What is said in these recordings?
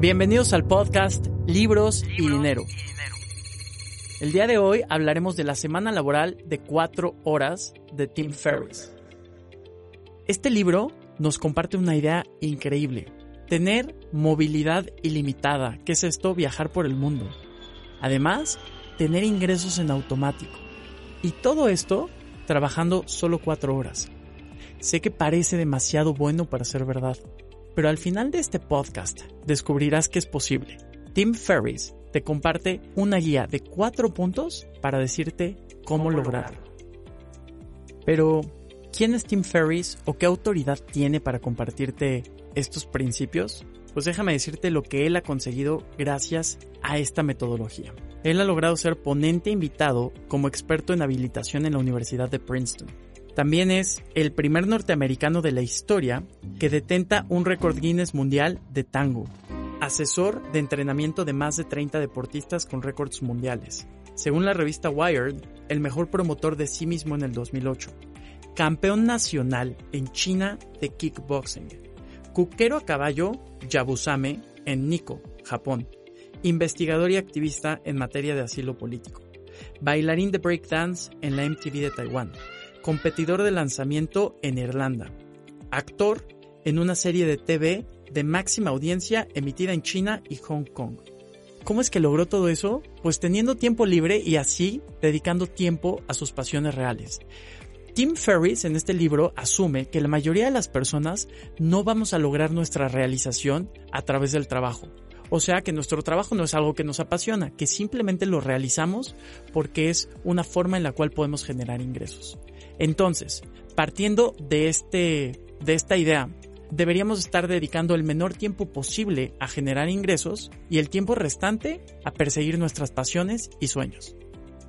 Bienvenidos al podcast Libros y Dinero. El día de hoy hablaremos de la semana laboral de cuatro horas de Tim Ferriss. Este libro nos comparte una idea increíble. Tener movilidad ilimitada. ¿Qué es esto? Viajar por el mundo. Además, tener ingresos en automático. Y todo esto trabajando solo cuatro horas. Sé que parece demasiado bueno para ser verdad, pero al final de este podcast descubrirás que es posible. Tim Ferriss te comparte una guía de cuatro puntos para decirte cómo lograrlo. Pero, ¿quién es Tim Ferriss o qué autoridad tiene para compartirte estos principios? Pues déjame decirte lo que él ha conseguido gracias a esta metodología. Él ha logrado ser ponente invitado como experto en habilitación en la Universidad de Princeton. También es el primer norteamericano de la historia que detenta un récord Guinness mundial de tango. Asesor de entrenamiento de más de 30 deportistas con récords mundiales. Según la revista Wired, el mejor promotor de sí mismo en el 2008. Campeón nacional en China de kickboxing. Cuquero a caballo Yabusame en Nikko, Japón investigador y activista en materia de asilo político, bailarín de breakdance en la MTV de Taiwán, competidor de lanzamiento en Irlanda, actor en una serie de TV de máxima audiencia emitida en China y Hong Kong. ¿Cómo es que logró todo eso? Pues teniendo tiempo libre y así dedicando tiempo a sus pasiones reales. Tim Ferriss en este libro asume que la mayoría de las personas no vamos a lograr nuestra realización a través del trabajo, o sea que nuestro trabajo no es algo que nos apasiona, que simplemente lo realizamos porque es una forma en la cual podemos generar ingresos. Entonces, partiendo de, este, de esta idea, deberíamos estar dedicando el menor tiempo posible a generar ingresos y el tiempo restante a perseguir nuestras pasiones y sueños.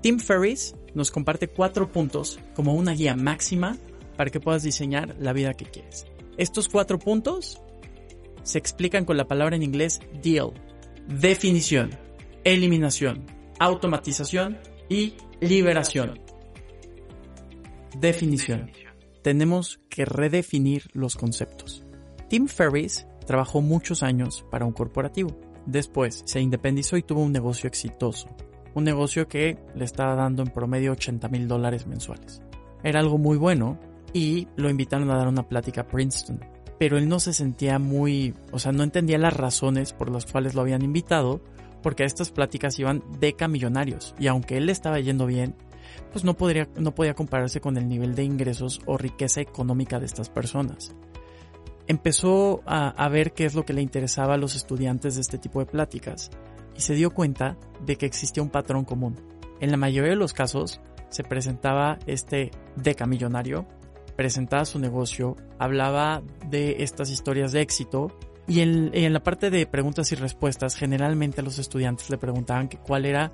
Tim Ferriss nos comparte cuatro puntos como una guía máxima para que puedas diseñar la vida que quieres. Estos cuatro puntos se explican con la palabra en inglés deal, definición, eliminación, automatización y liberación. Definición. Tenemos que redefinir los conceptos. Tim Ferriss trabajó muchos años para un corporativo. Después se independizó y tuvo un negocio exitoso. Un negocio que le estaba dando en promedio 80 mil dólares mensuales. Era algo muy bueno y lo invitaron a dar una plática a Princeton pero él no se sentía muy, o sea, no entendía las razones por las cuales lo habían invitado, porque a estas pláticas iban deca millonarios, y aunque él le estaba yendo bien, pues no, podría, no podía compararse con el nivel de ingresos o riqueza económica de estas personas. Empezó a, ver qué es lo que le interesaba a los estudiantes de este tipo de pláticas, y se dio cuenta de que existía un patrón común. En la mayoría de los casos, se presentaba este deca millonario presentaba su negocio, hablaba de estas historias de éxito y en, la parte de preguntas y respuestas generalmente a los estudiantes le preguntaban que cuál era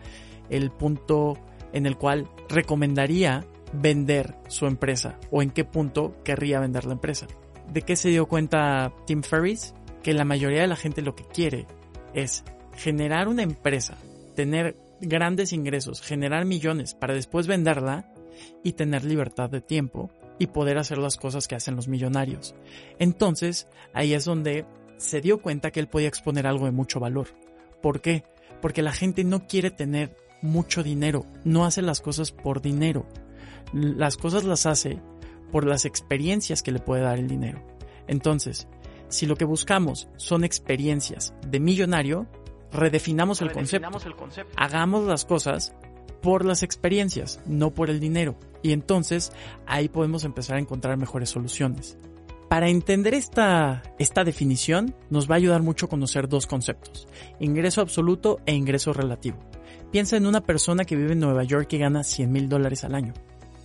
el punto en el cual recomendaría vender su empresa o en qué punto querría vender la empresa. ¿De qué se dio cuenta Tim Ferriss? Que la mayoría de la gente lo que quiere es generar una empresa, tener grandes ingresos, generar millones para después venderla y tener libertad de tiempo y poder hacer las cosas que hacen los millonarios. Entonces, ahí es donde se dio cuenta que él podía exponer algo de mucho valor. ¿Por qué? Porque la gente no quiere tener mucho dinero, no hace las cosas por dinero. Las cosas las hace por las experiencias que le puede dar el dinero. Entonces, si lo que buscamos son experiencias de millonario, redefinamos, el, concepto. el concepto. Hagamos las cosas por las experiencias, no por el dinero. Y entonces ahí podemos empezar a encontrar mejores soluciones. Para entender esta, esta definición nos va a ayudar mucho conocer dos conceptos, ingreso absoluto e ingreso relativo. Piensa en una persona que vive en Nueva York y gana 100 mil dólares al año.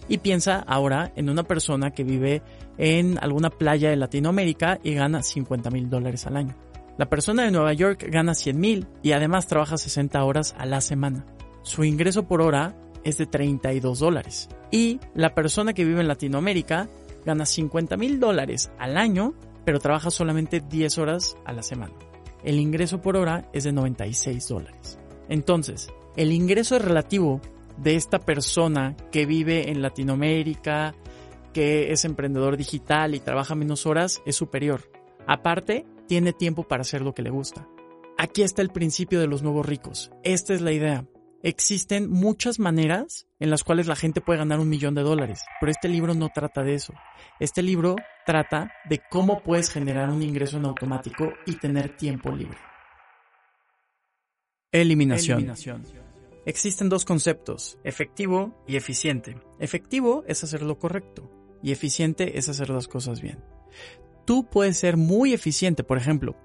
Y piensa ahora en una persona que vive en alguna playa de Latinoamérica y gana 50 mil dólares al año. La persona de Nueva York gana 100 mil y además trabaja 60 horas a la semana su ingreso por hora es de 32 dólares. Y la persona que vive en Latinoamérica gana 50 mil dólares al año, pero trabaja solamente 10 horas a la semana. El ingreso por hora es de 96 dólares. Entonces, el ingreso relativo de esta persona que vive en Latinoamérica, que es emprendedor digital y trabaja menos horas, es superior. Aparte, tiene tiempo para hacer lo que le gusta. Aquí está el principio de los nuevos ricos. Esta es la idea. Existen muchas maneras en las cuales la gente puede ganar un millón de dólares, pero este libro no trata de eso. Este libro trata de cómo puedes generar un ingreso en automático y tener tiempo libre. Eliminación. Existen dos conceptos, efectivo y eficiente. Efectivo es hacer lo correcto y eficiente es hacer las cosas bien. Tú puedes ser muy eficiente, por ejemplo,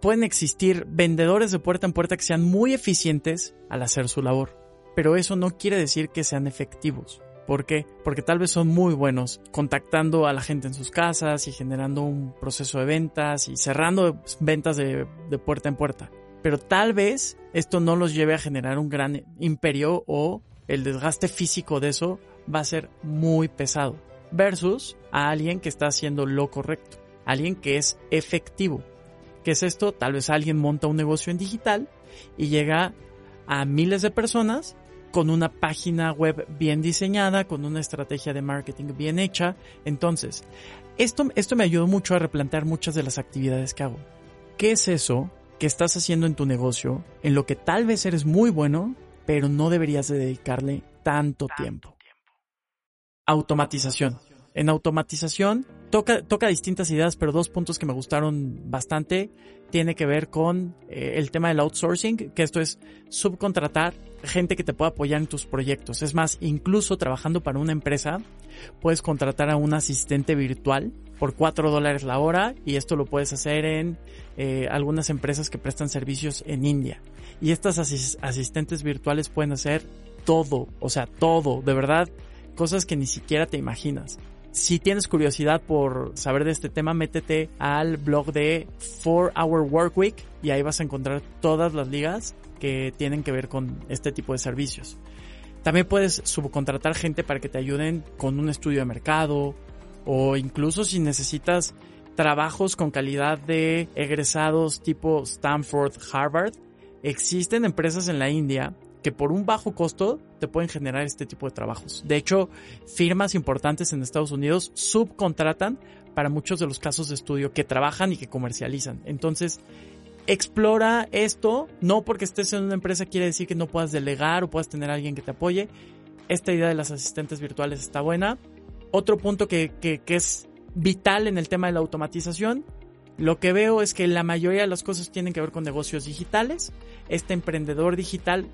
pueden existir vendedores de puerta en puerta que sean muy eficientes al hacer su labor, pero eso no quiere decir que sean efectivos. ¿Por qué? Porque tal vez son muy buenos contactando a la gente en sus casas y generando un proceso de ventas y cerrando ventas de, puerta en puerta. Pero tal vez esto no los lleve a generar un gran imperio o el desgaste físico de eso va a ser muy pesado. Versus a alguien que está haciendo lo correcto. Alguien que es efectivo. ¿Qué es esto? Tal vez alguien monta un negocio en digital y llega a miles de personas con una página web bien diseñada, con una estrategia de marketing bien hecha. Entonces, esto, esto me ayudó mucho a replantear muchas de las actividades que hago. ¿Qué es eso que estás haciendo en tu negocio en lo que tal vez eres muy bueno, pero no deberías de dedicarle tanto tiempo? Automatización. En automatización toca, toca distintas ideas, pero dos puntos que me gustaron bastante tiene que ver con eh, el tema del outsourcing, que esto es subcontratar gente que te pueda apoyar en tus proyectos. Es más, incluso trabajando para una empresa, puedes contratar a un asistente virtual por 4 dólares la hora y esto lo puedes hacer en eh, algunas empresas que prestan servicios en India. Y estas asistentes virtuales pueden hacer todo, o sea, todo, de verdad, cosas que ni siquiera te imaginas. Si tienes curiosidad por saber de este tema, métete al blog de 4 Hour Work Week y ahí vas a encontrar todas las ligas que tienen que ver con este tipo de servicios. También puedes subcontratar gente para que te ayuden con un estudio de mercado o incluso si necesitas trabajos con calidad de egresados tipo Stanford, Harvard. Existen empresas en la India que por un bajo costo te pueden generar este tipo de trabajos. De hecho, firmas importantes en Estados Unidos subcontratan para muchos de los casos de estudio que trabajan y que comercializan. Entonces, explora esto, no porque estés en una empresa quiere decir que no puedas delegar o puedas tener a alguien que te apoye. Esta idea de las asistentes virtuales está buena. Otro punto que, que, que es vital en el tema de la automatización lo que veo es que la mayoría de las cosas tienen que ver con negocios digitales. Este emprendedor digital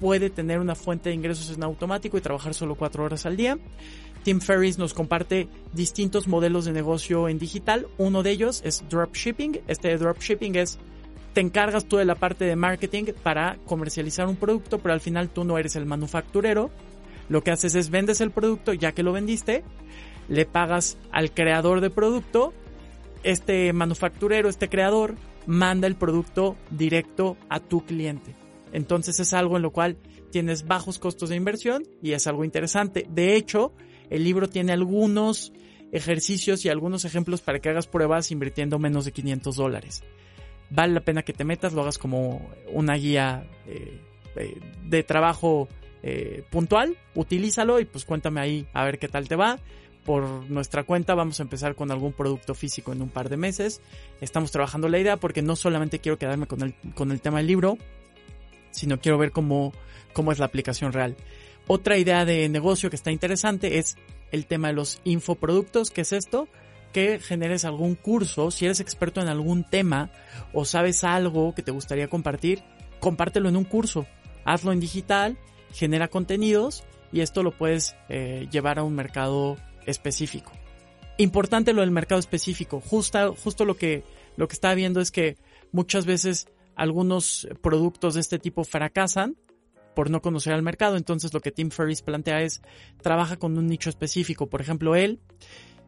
puede tener una fuente de ingresos en automático y trabajar solo cuatro horas al día. Tim Ferriss nos comparte distintos modelos de negocio en digital. Uno de ellos es dropshipping. Este dropshipping es te encargas tú de la parte de marketing para comercializar un producto, pero al final tú no eres el manufacturero. Lo que haces es vendes el producto ya que lo vendiste, le pagas al creador de producto, este manufacturero, este creador, manda el producto directo a tu cliente. Entonces es algo en lo cual tienes bajos costos de inversión y es algo interesante. De hecho, el libro tiene algunos ejercicios y algunos ejemplos para que hagas pruebas invirtiendo menos de 500 dólares. Vale la pena que te metas, lo hagas como una guía eh, eh, de trabajo eh, puntual, utilízalo y pues cuéntame ahí a ver qué tal te va. Por nuestra cuenta vamos a empezar con algún producto físico en un par de meses. Estamos trabajando la idea porque no solamente quiero quedarme con el, con el tema del libro, sino quiero ver cómo, cómo es la aplicación real. Otra idea de negocio que está interesante es el tema de los infoproductos. ¿Qué es esto? Que generes algún curso, si eres experto en algún tema o sabes algo que te gustaría compartir, compártelo en un curso. Hazlo en digital, genera contenidos y esto lo puedes eh, llevar a un mercado específico. Importante lo del mercado específico. Justo, justo lo que, lo que estaba viendo es que muchas veces algunos productos de este tipo fracasan por no conocer al mercado. Entonces lo que Tim Ferriss plantea es, trabaja con un nicho específico. Por ejemplo, él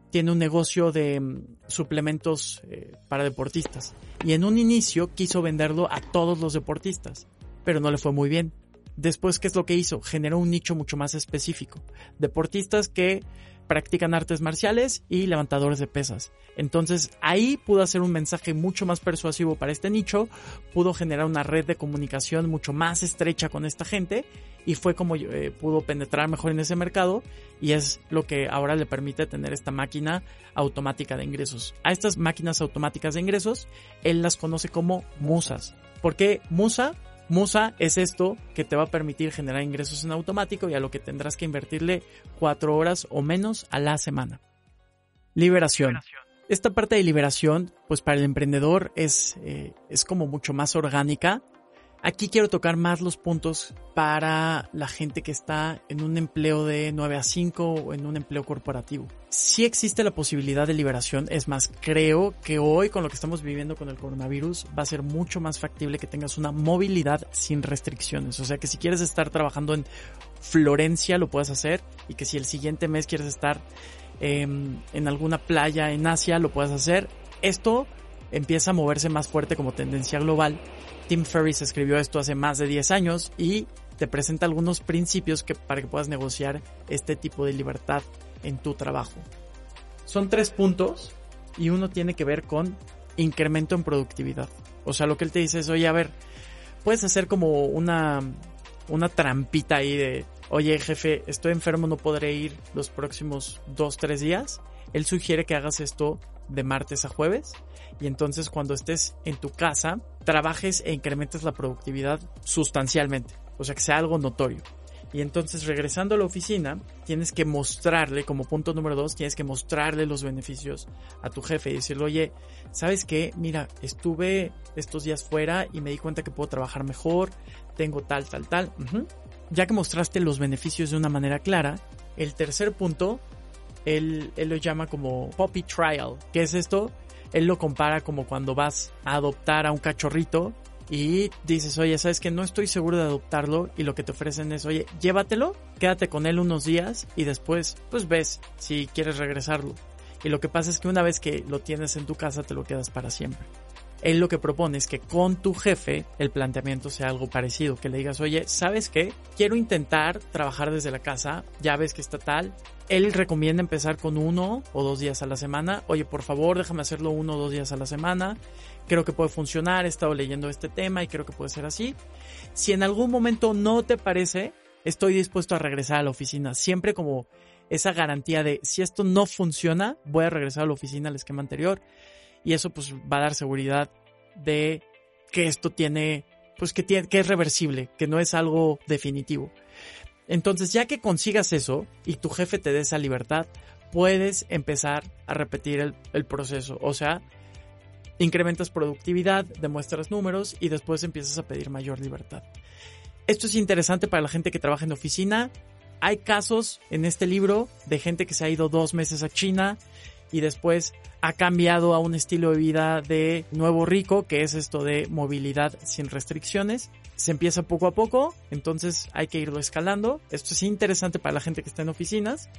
tiene un negocio de mm, suplementos eh, para deportistas. Y en un inicio quiso venderlo a todos los deportistas, pero no le fue muy bien. Después, ¿qué es lo que hizo? Generó un nicho mucho más específico. Deportistas que practican artes marciales y levantadores de pesas. Entonces ahí pudo hacer un mensaje mucho más persuasivo para este nicho, pudo generar una red de comunicación mucho más estrecha con esta gente y fue como eh, pudo penetrar mejor en ese mercado y es lo que ahora le permite tener esta máquina automática de ingresos. A estas máquinas automáticas de ingresos él las conoce como musas. ¿Por qué Musa? Musa es esto que te va a permitir generar ingresos en automático y a lo que tendrás que invertirle cuatro horas o menos a la semana. Liberación. Esta parte de liberación, pues para el emprendedor es, eh, es como mucho más orgánica Aquí quiero tocar más los puntos para la gente que está en un empleo de 9 a 5 o en un empleo corporativo. Sí existe la posibilidad de liberación, es más, creo que hoy con lo que estamos viviendo con el coronavirus va a ser mucho más factible que tengas una movilidad sin restricciones. O sea que si quieres estar trabajando en Florencia lo puedes hacer y que si el siguiente mes quieres estar em, en alguna playa en Asia lo puedes hacer. Esto empieza a moverse más fuerte como tendencia global. Tim Ferriss escribió esto hace más de 10 años y te presenta algunos principios que, para que puedas negociar este tipo de libertad en tu trabajo. Son tres puntos y uno tiene que ver con incremento en productividad. O sea, lo que él te dice es, oye, a ver, puedes hacer como una, una trampita ahí de, oye, jefe, estoy enfermo, no podré ir los próximos dos, tres días. Él sugiere que hagas esto de martes a jueves y entonces cuando estés en tu casa trabajes e incrementes la productividad sustancialmente, o sea que sea algo notorio. Y entonces regresando a la oficina, tienes que mostrarle, como punto número dos, tienes que mostrarle los beneficios a tu jefe y decirle, oye, ¿sabes qué? Mira, estuve estos días fuera y me di cuenta que puedo trabajar mejor, tengo tal, tal, tal. Ya que mostraste los beneficios de una manera clara, el tercer punto él, lo llama como puppy trial. ¿Qué es esto? Él lo compara como cuando vas a adoptar a un cachorrito y dices, oye, sabes que no estoy seguro de adoptarlo y lo que te ofrecen es, oye, llévatelo, quédate con él unos días y después, pues ves si quieres regresarlo. Y lo que pasa es que una vez que lo tienes en tu casa, te lo quedas para siempre. Él lo que propone es que con tu jefe el planteamiento sea algo parecido, que le digas, oye, ¿sabes qué? Quiero intentar trabajar desde la casa, ya ves que está tal. Él recomienda empezar con uno o dos días a la semana. Oye, por favor, déjame hacerlo uno o dos días a la semana. Creo que puede funcionar, he estado leyendo este tema y creo que puede ser así. Si en algún momento no te parece, estoy dispuesto a regresar a la oficina. Siempre como esa garantía de si esto no funciona, voy a regresar a la oficina al esquema anterior y eso pues va a dar seguridad de que esto tiene, pues que, tiene, que es reversible, que no es algo definitivo. Entonces, ya que consigas eso y tu jefe te dé esa libertad, puedes empezar a repetir el, el proceso. O sea, incrementas productividad, demuestras números y después empiezas a pedir mayor libertad. Esto es interesante para la gente que trabaja en oficina. Hay casos en este libro de gente que se ha ido dos meses a China y después ha cambiado a un estilo de vida de nuevo rico, que es esto de movilidad sin restricciones. Se empieza poco a poco, entonces hay que irlo escalando. Esto es interesante para la gente que está en oficinas.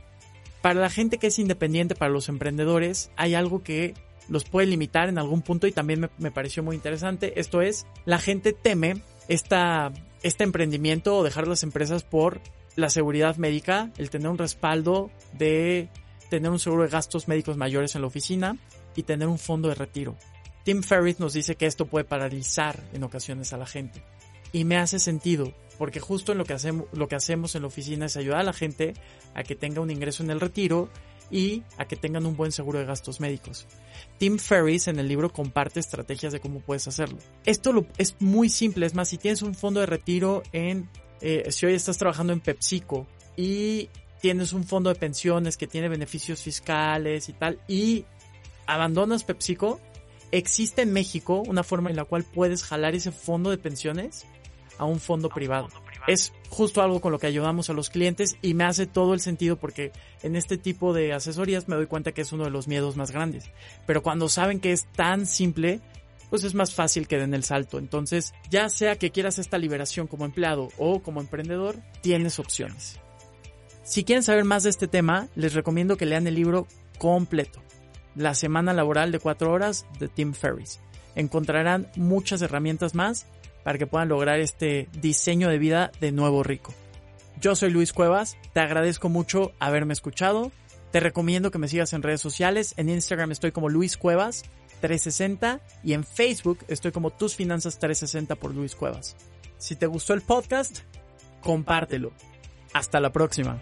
Para la gente que es independiente, para los emprendedores, hay algo que los puede limitar en algún punto y también me, pareció muy interesante. Esto es, la gente teme esta, este emprendimiento o dejar las empresas por la seguridad médica, el tener un respaldo de tener un seguro de gastos médicos mayores en la oficina y tener un fondo de retiro. Tim Ferriss nos dice que esto puede paralizar en ocasiones a la gente. Y me hace sentido, porque justo en lo que hacemos, lo que hacemos en la oficina es ayudar a la gente a que tenga un ingreso en el retiro y a que tengan un buen seguro de gastos médicos. Tim Ferriss en el libro comparte estrategias de cómo puedes hacerlo. Esto es muy simple, es más, si tienes un fondo de retiro en, eh, si hoy estás trabajando en PepsiCo y tienes un fondo de pensiones que tiene beneficios fiscales y tal, y abandonas PepsiCo, existe en México una forma en la cual puedes jalar ese fondo de pensiones a un fondo, privado. Es justo algo con lo que ayudamos a los clientes y me hace todo el sentido porque en este tipo de asesorías me doy cuenta que es uno de los miedos más grandes. Pero cuando saben que es tan simple, pues es más fácil que den el salto. Entonces, ya sea que quieras esta liberación como empleado o como emprendedor, tienes opciones. Si quieren saber más de este tema, les recomiendo que lean el libro completo, La Semana Laboral de 4 Horas de Tim Ferriss. Encontrarán muchas herramientas más para que puedan lograr este diseño de vida de nuevo rico. Yo soy Luis Cuevas, te agradezco mucho haberme escuchado, te recomiendo que me sigas en redes sociales, en Instagram estoy como Luis Cuevas 360 y en Facebook estoy como Tus Finanzas 360 por Luis Cuevas. Si te gustó el podcast, compártelo hasta la próxima.